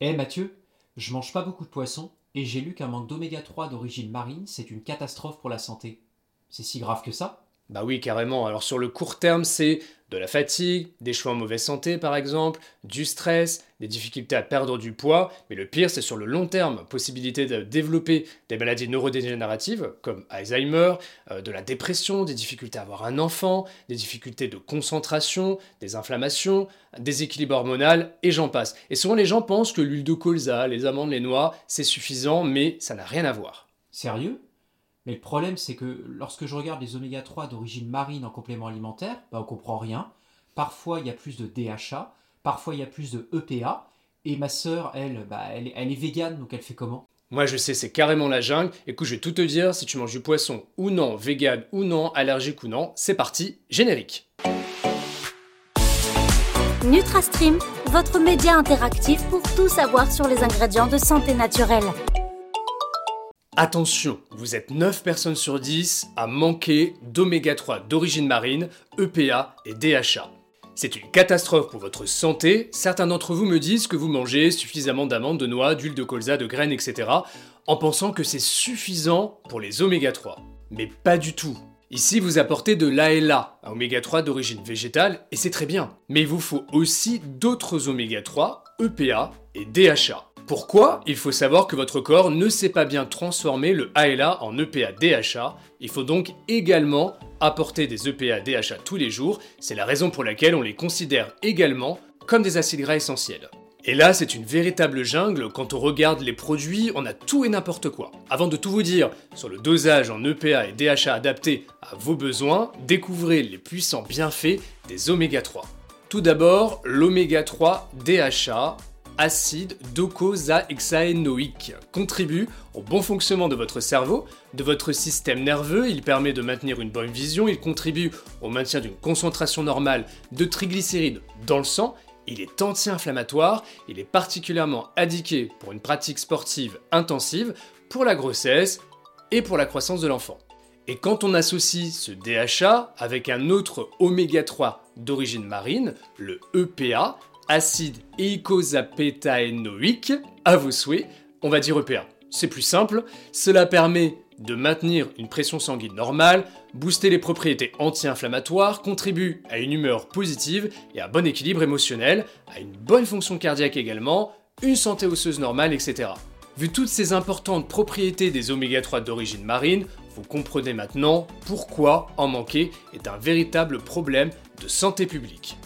Eh Mathieu, je mange pas beaucoup de poissons et j'ai lu qu'un manque d'oméga 3 d'origine marine, c'est une catastrophe pour la santé. C'est si grave que ça? Bah oui, carrément. Alors sur le court terme, c'est de la fatigue, des choix en mauvaise santé par exemple, du stress, des difficultés à perdre du poids, mais le pire c'est sur le long terme, possibilité de développer des maladies neurodégénératives comme Alzheimer, euh, de la dépression, des difficultés à avoir un enfant, des difficultés de concentration, des inflammations, des équilibres hormonal et j'en passe. Et souvent les gens pensent que l'huile de colza, les amandes, les noix, c'est suffisant, mais ça n'a rien à voir. Sérieux? Mais le problème, c'est que lorsque je regarde les oméga 3 d'origine marine en complément alimentaire, bah on comprend rien. Parfois, il y a plus de DHA, parfois, il y a plus de EPA. Et ma sœur, elle, bah, elle, elle est végane, donc elle fait comment? Moi je sais, c'est carrément la jungle. Écoute, je vais tout te dire, si tu manges du poisson ou non, vegan ou non, allergique ou non, c'est parti, générique. NutraStream, votre média interactif pour tout savoir sur les ingrédients de santé naturelle. Attention, vous êtes 9 personnes sur 10 à manquer d'oméga 3 d'origine marine, EPA et DHA. C'est une catastrophe pour votre santé. Certains d'entre vous me disent que vous mangez suffisamment d'amandes, de noix, d'huile de colza, de graines, etc. en pensant que c'est suffisant pour les oméga 3. Mais pas du tout. Ici, vous apportez de l'ALA, un oméga 3 d'origine végétale, et c'est très bien. Mais il vous faut aussi d'autres oméga 3, EPA et DHA. Pourquoi Il faut savoir que votre corps ne sait pas bien transformer le ALA en EPA DHA. Il faut donc également apporter des EPA DHA tous les jours. C'est la raison pour laquelle on les considère également comme des acides gras essentiels. Et là, c'est une véritable jungle. Quand on regarde les produits, on a tout et n'importe quoi. Avant de tout vous dire sur le dosage en EPA et DHA adapté à vos besoins, découvrez les puissants bienfaits des oméga 3. Tout d'abord, l'oméga 3 DHA, acide docosahexaénoïque, contribue au bon fonctionnement de votre cerveau, de votre système nerveux, il permet de maintenir une bonne vision, il contribue au maintien d'une concentration normale de triglycérides dans le sang. Il est anti-inflammatoire, il est particulièrement indiqué pour une pratique sportive intensive, pour la grossesse et pour la croissance de l'enfant. Et quand on associe ce DHA avec un autre oméga 3 d'origine marine, le EPA, acide eicosapétaénoïque, à vos souhaits, on va dire EPA. C'est plus simple, cela permet de maintenir une pression sanguine normale, booster les propriétés anti-inflammatoires, contribue à une humeur positive et à un bon équilibre émotionnel, à une bonne fonction cardiaque également, une santé osseuse normale, etc. Vu toutes ces importantes propriétés des oméga 3 d'origine marine, vous comprenez maintenant pourquoi en manquer est un véritable problème de santé publique.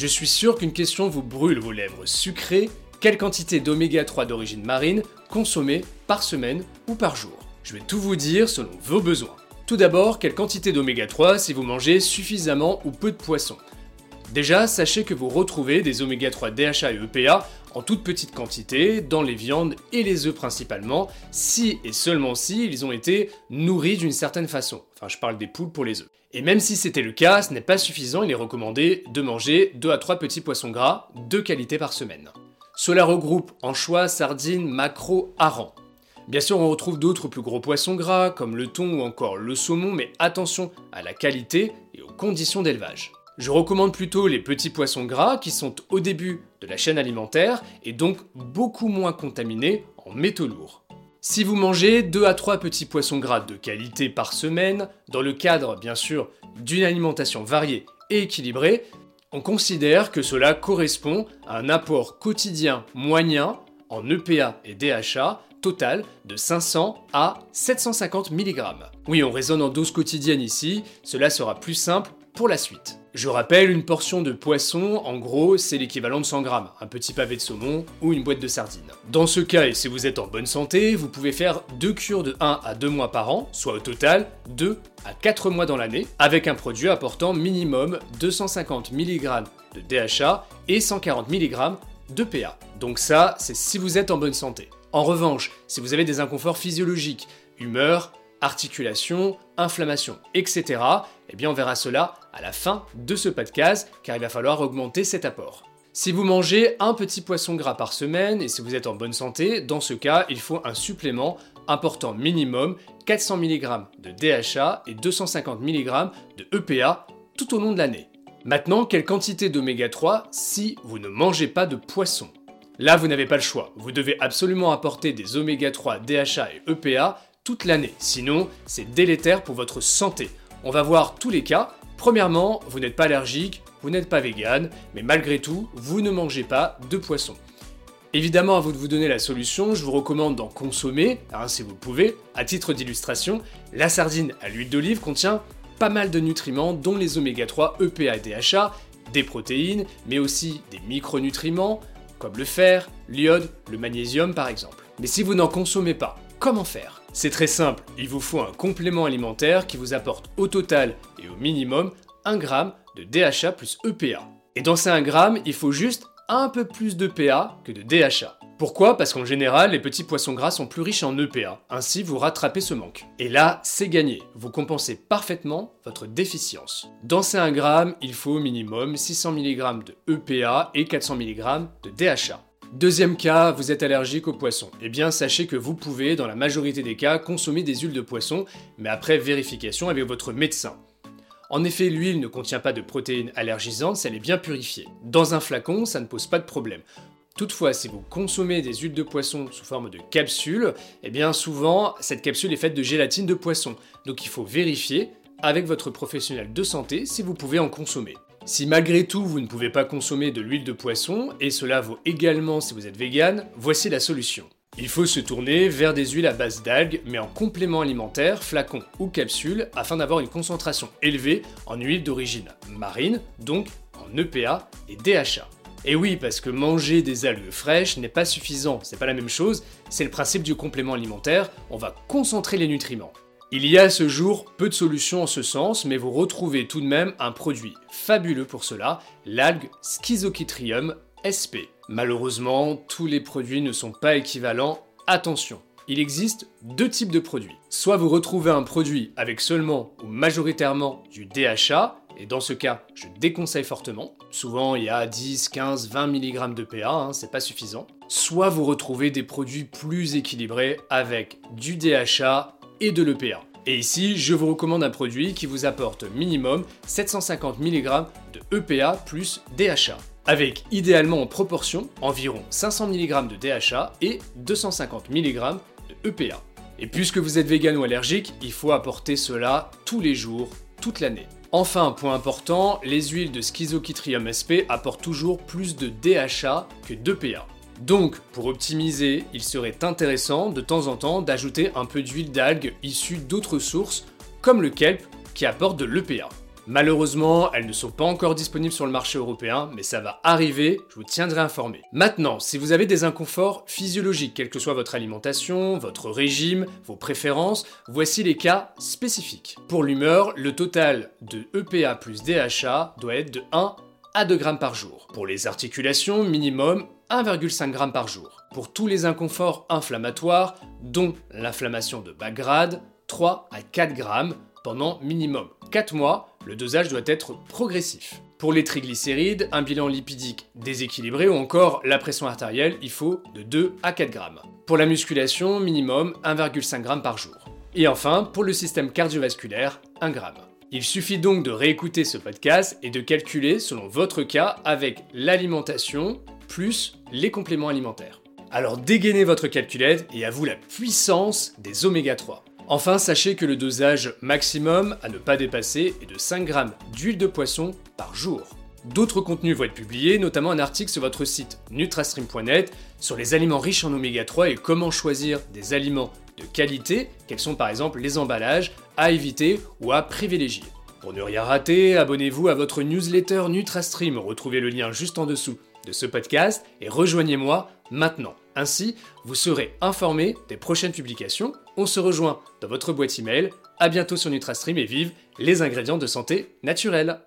Je suis sûr qu'une question vous brûle vos lèvres sucrées, quelle quantité d'oméga 3 d'origine marine consommer par semaine ou par jour? Je vais tout vous dire selon vos besoins. Tout d'abord, quelle quantité d'oméga 3 si vous mangez suffisamment ou peu de poisson. Déjà, sachez que vous retrouvez des oméga 3 DHA et EPA en toute petite quantité dans les viandes et les œufs principalement, si et seulement si ils ont été nourris d'une certaine façon. Enfin, je parle des poules pour les œufs. Et même si c'était le cas, ce n'est pas suffisant, il est recommandé de manger 2 à 3 petits poissons gras de qualité par semaine. Cela regroupe anchois, sardines, maquereaux, harengs. Bien sûr, on retrouve d'autres plus gros poissons gras, comme le thon ou encore le saumon, mais attention à la qualité et aux conditions d'élevage. Je recommande plutôt les petits poissons gras qui sont au début de la chaîne alimentaire et donc beaucoup moins contaminés en métaux lourds. Si vous mangez 2 à 3 petits poissons gras de qualité par semaine, dans le cadre bien sûr d'une alimentation variée et équilibrée, on considère que cela correspond à un apport quotidien moyen en EPA et DHA total de 500 à 750 mg. Oui, on raisonne en dose quotidienne ici, cela sera plus simple la suite. Je rappelle, une portion de poisson, en gros, c'est l'équivalent de 100 g, un petit pavé de saumon ou une boîte de sardines. Dans ce cas, et si vous êtes en bonne santé, vous pouvez faire deux cures de 1 à 2 mois par an, soit au total 2 à 4 mois dans l'année, avec un produit apportant minimum 250 mg de DHA et 140 mg de PA. Donc ça, c'est si vous êtes en bonne santé. En revanche, si vous avez des inconforts physiologiques, humeur, articulation, inflammation, etc., eh bien on verra cela à la fin de ce podcast, car il va falloir augmenter cet apport. Si vous mangez un petit poisson gras par semaine et si vous êtes en bonne santé, dans ce cas, il faut un supplément important minimum 400 mg de DHA et 250 mg de EPA tout au long de l'année. Maintenant, quelle quantité d'oméga 3 si vous ne mangez pas de poisson? Là, vous n'avez pas le choix. Vous devez absolument apporter des oméga 3, DHA et EPA toute l'année. Sinon, c'est délétère pour votre santé. On va voir tous les cas. Premièrement, vous n'êtes pas allergique, vous n'êtes pas vegan, mais malgré tout, vous ne mangez pas de poisson. Évidemment, vous de vous donner la solution, je vous recommande d'en consommer, hein, si vous pouvez. À titre d'illustration, la sardine à l'huile d'olive contient pas mal de nutriments, dont les oméga 3, EPA et DHA, des protéines, mais aussi des micronutriments, comme le fer, l'iode, le magnésium par exemple. Mais si vous n'en consommez pas, comment faire? C'est très simple, il vous faut un complément alimentaire qui vous apporte au total et au minimum 1 g de DHA plus EPA. Et dans ces 1 g, il faut juste un peu plus de PA que de DHA. Pourquoi? Parce qu'en général, les petits poissons gras sont plus riches en EPA, ainsi vous rattrapez ce manque. Et là, c'est gagné, vous compensez parfaitement votre déficience. Dans ces 1 g, il faut au minimum 600 mg de EPA et 400 mg de DHA. Deuxième cas, vous êtes allergique aux poissons. Eh bien, sachez que vous pouvez, dans la majorité des cas, consommer des huiles de poisson, mais après vérification avec votre médecin. En effet, l'huile ne contient pas de protéines allergisantes elle est bien purifiée. Dans un flacon, ça ne pose pas de problème. Toutefois, si vous consommez des huiles de poisson sous forme de capsule, eh bien souvent, cette capsule est faite de gélatine de poisson. Donc il faut vérifier avec votre professionnel de santé si vous pouvez en consommer. Si malgré tout vous ne pouvez pas consommer de l'huile de poisson, et cela vaut également si vous êtes vegan, voici la solution. Il faut se tourner vers des huiles à base d'algues, mais en complément alimentaire, flacon ou capsule, afin d'avoir une concentration élevée en huile d'origine marine, donc en EPA et DHA. Et oui, parce que manger des algues fraîches n'est pas suffisant, c'est pas la même chose, c'est le principe du complément alimentaire, on va concentrer les nutriments. Il y a à ce jour peu de solutions en ce sens, mais vous retrouvez tout de même un produit fabuleux pour cela, l'algue Schizochytrium SP. Malheureusement, tous les produits ne sont pas équivalents. Attention, il existe deux types de produits. Soit vous retrouvez un produit avec seulement ou majoritairement du DHA, et dans ce cas, je déconseille fortement. Souvent, il y a 10, 15, 20 mg de PA, hein, c'est pas suffisant. Soit vous retrouvez des produits plus équilibrés avec du DHA et de l'EPA. Et ici, je vous recommande un produit qui vous apporte minimum 750 mg de EPA plus DHA avec idéalement en proportion environ 500 mg de DHA et 250 mg de EPA. Et puisque vous êtes vegan ou allergique, il faut apporter cela tous les jours, toute l'année. Enfin, point important, les huiles de Schizochytrium sp apportent toujours plus de DHA que d'EPA. Donc, pour optimiser, il serait intéressant de temps en temps d'ajouter un peu d'huile d'algue issue d'autres sources, comme le kelp, qui apporte de l'EPA. Malheureusement, elles ne sont pas encore disponibles sur le marché européen, mais ça va arriver, je vous tiendrai informé. Maintenant, si vous avez des inconforts physiologiques, quelle que soit votre alimentation, votre régime, vos préférences, voici les cas spécifiques. Pour l'humeur, le total de EPA plus DHA doit être de 1 à 2 grammes par jour. Pour les articulations, minimum 1,5 g par jour. Pour tous les inconforts inflammatoires, dont l'inflammation de bas grade, 3 à 4 grammes pendant minimum 4 mois, le dosage doit être progressif. Pour les triglycérides, un bilan lipidique déséquilibré ou encore la pression artérielle, il faut de 2 à 4 grammes. Pour la musculation, minimum 1,5 g par jour. Et enfin, pour le système cardiovasculaire, 1 g. Il suffit donc de réécouter ce podcast et de calculer selon votre cas avec l'alimentation plus les compléments alimentaires. Alors dégainez votre calculette et à la puissance des oméga 3. Enfin, sachez que le dosage maximum à ne pas dépasser est de 5 grammes d'huile de poisson par jour. D'autres contenus vont être publiés, notamment un article sur votre site nutrastream.net sur les aliments riches en oméga 3 et comment choisir des aliments de qualité, quels sont par exemple les emballages à éviter ou à privilégier. Pour ne rien rater, abonnez-vous à votre newsletter NutraStream, retrouvez le lien juste en dessous de ce podcast et rejoignez-moi maintenant. Ainsi, vous serez informé des prochaines publications. On se rejoint dans votre boîte email. À bientôt sur NutraStream et vive les ingrédients de santé naturelle.